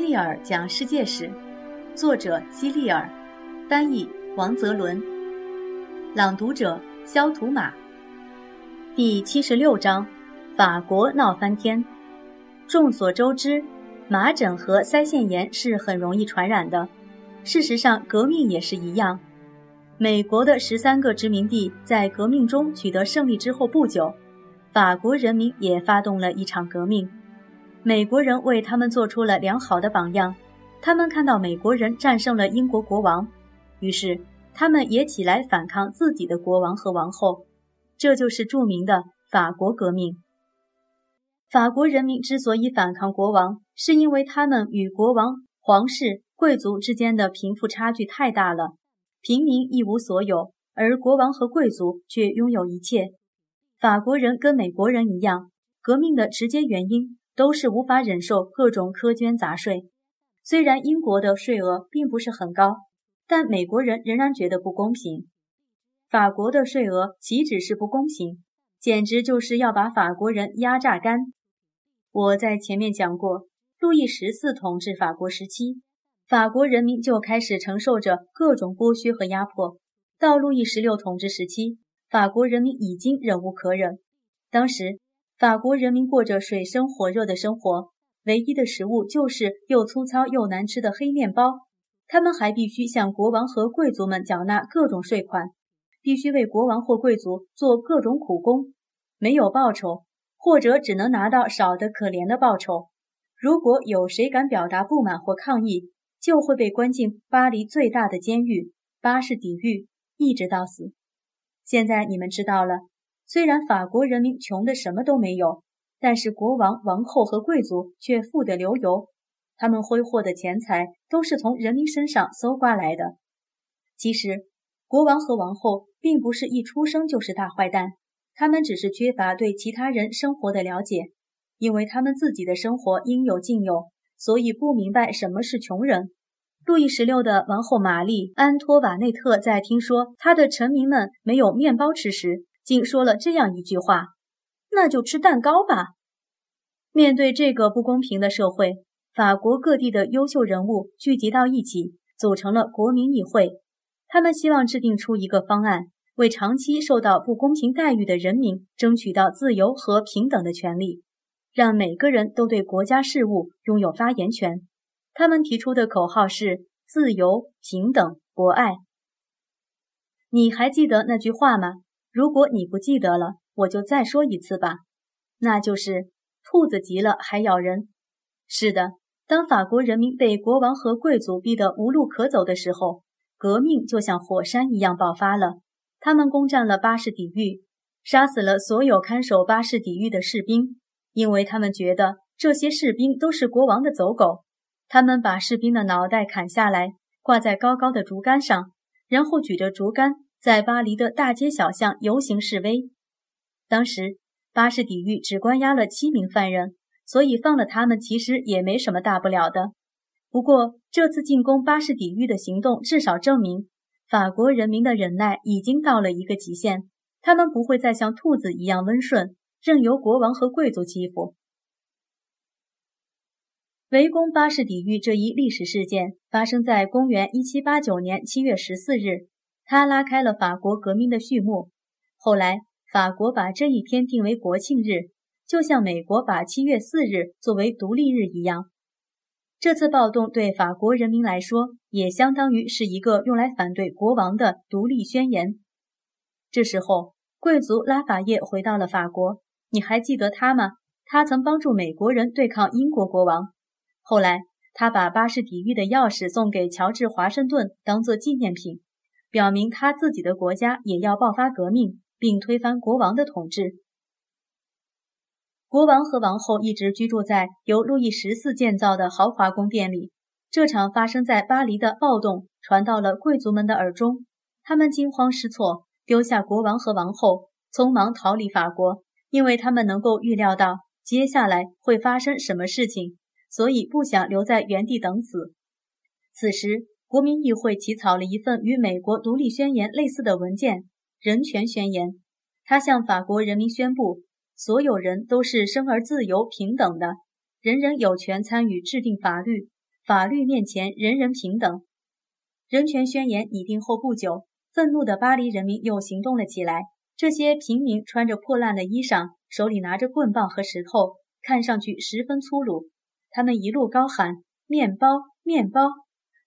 利尔讲世界史，作者希利尔，翻译王泽伦，朗读者肖图马。第七十六章：法国闹翻天。众所周知，麻疹和腮腺炎是很容易传染的。事实上，革命也是一样。美国的十三个殖民地在革命中取得胜利之后不久，法国人民也发动了一场革命。美国人为他们做出了良好的榜样，他们看到美国人战胜了英国国王，于是他们也起来反抗自己的国王和王后，这就是著名的法国革命。法国人民之所以反抗国王，是因为他们与国王、皇室、贵族之间的贫富差距太大了，平民一无所有，而国王和贵族却拥有一切。法国人跟美国人一样，革命的直接原因。都是无法忍受各种苛捐杂税。虽然英国的税额并不是很高，但美国人仍然觉得不公平。法国的税额岂止是不公平，简直就是要把法国人压榨干。我在前面讲过，路易十四统治法国时期，法国人民就开始承受着各种剥削和压迫。到路易十六统治时期，法国人民已经忍无可忍。当时。法国人民过着水深火热的生活，唯一的食物就是又粗糙又难吃的黑面包。他们还必须向国王和贵族们缴纳各种税款，必须为国王或贵族做各种苦工，没有报酬，或者只能拿到少得可怜的报酬。如果有谁敢表达不满或抗议，就会被关进巴黎最大的监狱——巴士底狱，一直到死。现在你们知道了。虽然法国人民穷的什么都没有，但是国王、王后和贵族却富得流油。他们挥霍的钱财都是从人民身上搜刮来的。其实，国王和王后并不是一出生就是大坏蛋，他们只是缺乏对其他人生活的了解，因为他们自己的生活应有尽有，所以不明白什么是穷人。路易十六的王后玛丽·安托瓦内特在听说他的臣民们没有面包吃时，竟说了这样一句话：“那就吃蛋糕吧。”面对这个不公平的社会，法国各地的优秀人物聚集到一起，组成了国民议会。他们希望制定出一个方案，为长期受到不公平待遇的人民争取到自由和平等的权利，让每个人都对国家事务拥有发言权。他们提出的口号是“自由、平等、博爱”。你还记得那句话吗？如果你不记得了，我就再说一次吧，那就是兔子急了还咬人。是的，当法国人民被国王和贵族逼得无路可走的时候，革命就像火山一样爆发了。他们攻占了巴士底狱，杀死了所有看守巴士底狱的士兵，因为他们觉得这些士兵都是国王的走狗。他们把士兵的脑袋砍下来，挂在高高的竹竿上，然后举着竹竿。在巴黎的大街小巷游行示威。当时巴士底狱只关押了七名犯人，所以放了他们其实也没什么大不了的。不过这次进攻巴士底狱的行动至少证明，法国人民的忍耐已经到了一个极限，他们不会再像兔子一样温顺，任由国王和贵族欺负。围攻巴士底狱这一历史事件发生在公元一七八九年七月十四日。他拉开了法国革命的序幕。后来，法国把这一天定为国庆日，就像美国把七月四日作为独立日一样。这次暴动对法国人民来说，也相当于是一个用来反对国王的独立宣言。这时候，贵族拉法叶回到了法国。你还记得他吗？他曾帮助美国人对抗英国国王。后来，他把巴士底狱的钥匙送给乔治·华盛顿，当做纪念品。表明他自己的国家也要爆发革命，并推翻国王的统治。国王和王后一直居住在由路易十四建造的豪华宫殿里。这场发生在巴黎的暴动传到了贵族们的耳中，他们惊慌失措，丢下国王和王后，匆忙逃离法国，因为他们能够预料到接下来会发生什么事情，所以不想留在原地等死。此时。国民议会起草了一份与美国独立宣言类似的文件《人权宣言》。他向法国人民宣布，所有人都是生而自由、平等的，人人有权参与制定法律，法律面前人人平等。人权宣言拟定后不久，愤怒的巴黎人民又行动了起来。这些平民穿着破烂的衣裳，手里拿着棍棒和石头，看上去十分粗鲁。他们一路高喊“面包，面包”。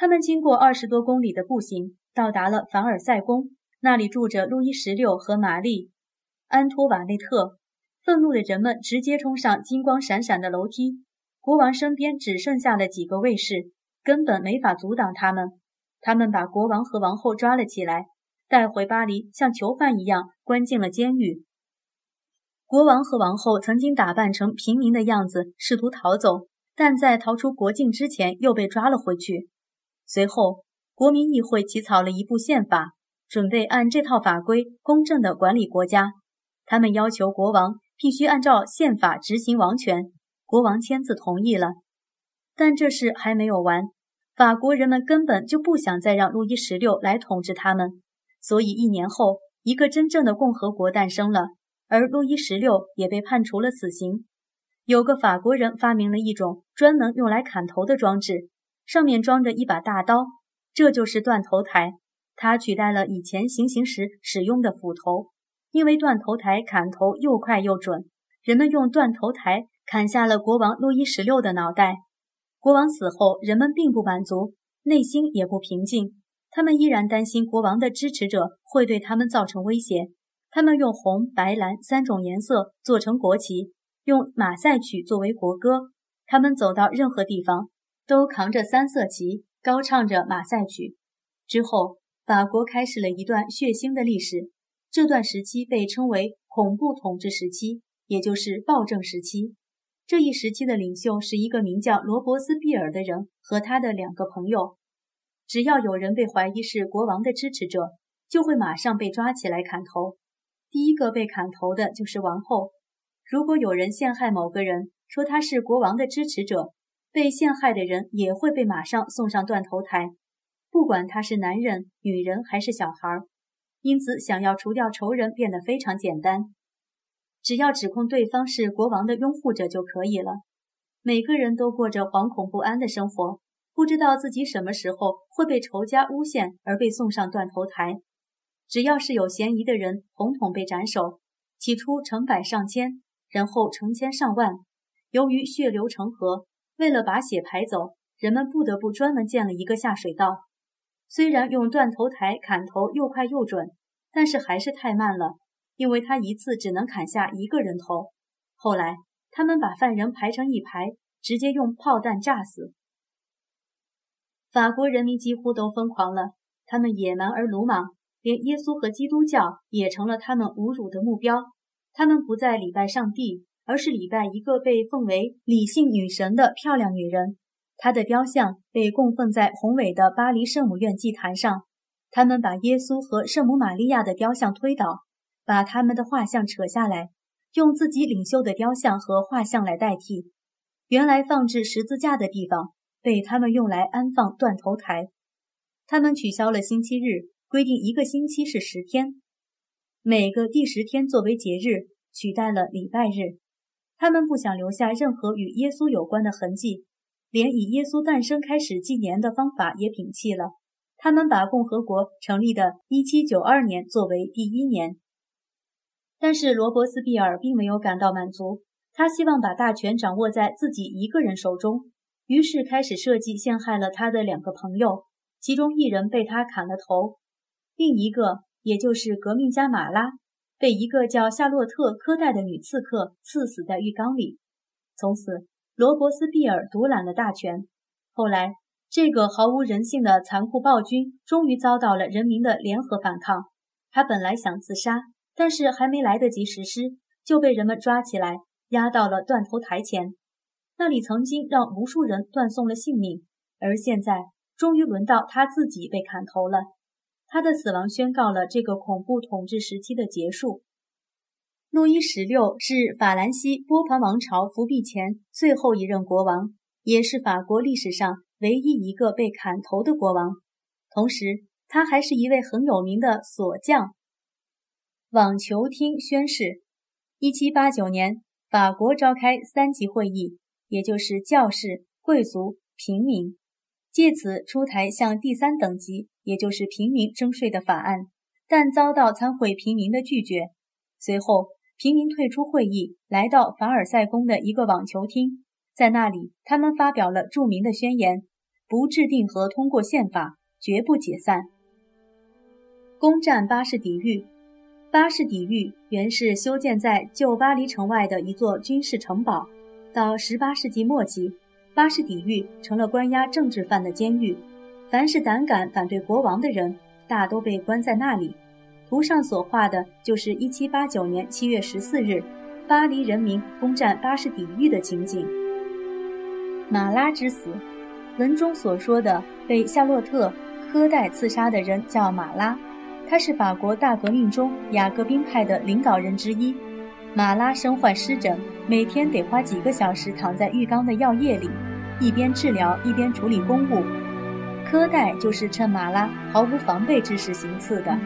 他们经过二十多公里的步行，到达了凡尔赛宫，那里住着路易十六和玛丽·安托瓦内特。愤怒的人们直接冲上金光闪闪的楼梯。国王身边只剩下了几个卫士，根本没法阻挡他们。他们把国王和王后抓了起来。带回巴黎，像囚犯一样关进了监狱。国王和王后曾经打扮成平民的样子，试图逃走，但在逃出国境之前又被抓了回去。随后，国民议会起草了一部宪法，准备按这套法规公正地管理国家。他们要求国王必须按照宪法执行王权。国王签字同意了，但这事还没有完。法国人们根本就不想再让路易十六来统治他们。所以，一年后，一个真正的共和国诞生了，而路易十六也被判处了死刑。有个法国人发明了一种专门用来砍头的装置，上面装着一把大刀，这就是断头台。它取代了以前行刑时使用的斧头，因为断头台砍头又快又准。人们用断头台砍下了国王路易十六的脑袋。国王死后，人们并不满足，内心也不平静。他们依然担心国王的支持者会对他们造成威胁。他们用红、白、蓝三种颜色做成国旗，用马赛曲作为国歌。他们走到任何地方，都扛着三色旗，高唱着马赛曲。之后，法国开始了一段血腥的历史。这段时期被称为恐怖统治时期，也就是暴政时期。这一时期的领袖是一个名叫罗伯斯庇尔的人和他的两个朋友。只要有人被怀疑是国王的支持者，就会马上被抓起来砍头。第一个被砍头的就是王后。如果有人陷害某个人，说他是国王的支持者，被陷害的人也会被马上送上断头台，不管他是男人、女人还是小孩。因此，想要除掉仇人变得非常简单，只要指控对方是国王的拥护者就可以了。每个人都过着惶恐不安的生活。不知道自己什么时候会被仇家诬陷而被送上断头台。只要是有嫌疑的人，统统被斩首。起初成百上千，然后成千上万。由于血流成河，为了把血排走，人们不得不专门建了一个下水道。虽然用断头台砍头又快又准，但是还是太慢了，因为他一次只能砍下一个人头。后来，他们把犯人排成一排，直接用炮弹炸死。法国人民几乎都疯狂了，他们野蛮而鲁莽，连耶稣和基督教也成了他们侮辱的目标。他们不再礼拜上帝，而是礼拜一个被奉为理性女神的漂亮女人。她的雕像被供奉在宏伟的巴黎圣母院祭坛上。他们把耶稣和圣母玛利亚的雕像推倒，把他们的画像扯下来，用自己领袖的雕像和画像来代替。原来放置十字架的地方。被他们用来安放断头台。他们取消了星期日，规定一个星期是十天，每个第十天作为节日，取代了礼拜日。他们不想留下任何与耶稣有关的痕迹，连以耶稣诞生开始纪年的方法也摒弃了。他们把共和国成立的1792年作为第一年。但是罗伯斯庇尔并没有感到满足，他希望把大权掌握在自己一个人手中。于是开始设计陷害了他的两个朋友，其中一人被他砍了头，另一个，也就是革命家马拉，被一个叫夏洛特·科代的女刺客刺死在浴缸里。从此，罗伯斯庇尔独揽了大权。后来，这个毫无人性的残酷暴君终于遭到了人民的联合反抗。他本来想自杀，但是还没来得及实施，就被人们抓起来，押到了断头台前。那里曾经让无数人断送了性命，而现在终于轮到他自己被砍头了。他的死亡宣告了这个恐怖统治时期的结束。路易十六是法兰西波旁王朝复辟前最后一任国王，也是法国历史上唯一一个被砍头的国王。同时，他还是一位很有名的锁匠。网球厅宣誓。一七八九年，法国召开三级会议。也就是教士、贵族、平民。借此出台向第三等级，也就是平民征税的法案，但遭到参会平民的拒绝。随后，平民退出会议，来到凡尔赛宫的一个网球厅，在那里，他们发表了著名的宣言：不制定和通过宪法，绝不解散。攻占巴士底狱。巴士底狱原是修建在旧巴黎城外的一座军事城堡，到18世纪末期。巴士底狱成了关押政治犯的监狱，凡是胆敢反对国王的人，大都被关在那里。图上所画的就是1789年7月14日，巴黎人民攻占巴士底狱的情景。马拉之死，文中所说的被夏洛特·科代刺杀的人叫马拉，他是法国大革命中雅各宾派的领导人之一。马拉身患湿疹，每天得花几个小时躺在浴缸的药液里，一边治疗一边处理公务。科代就是趁马拉毫无防备之时行刺的。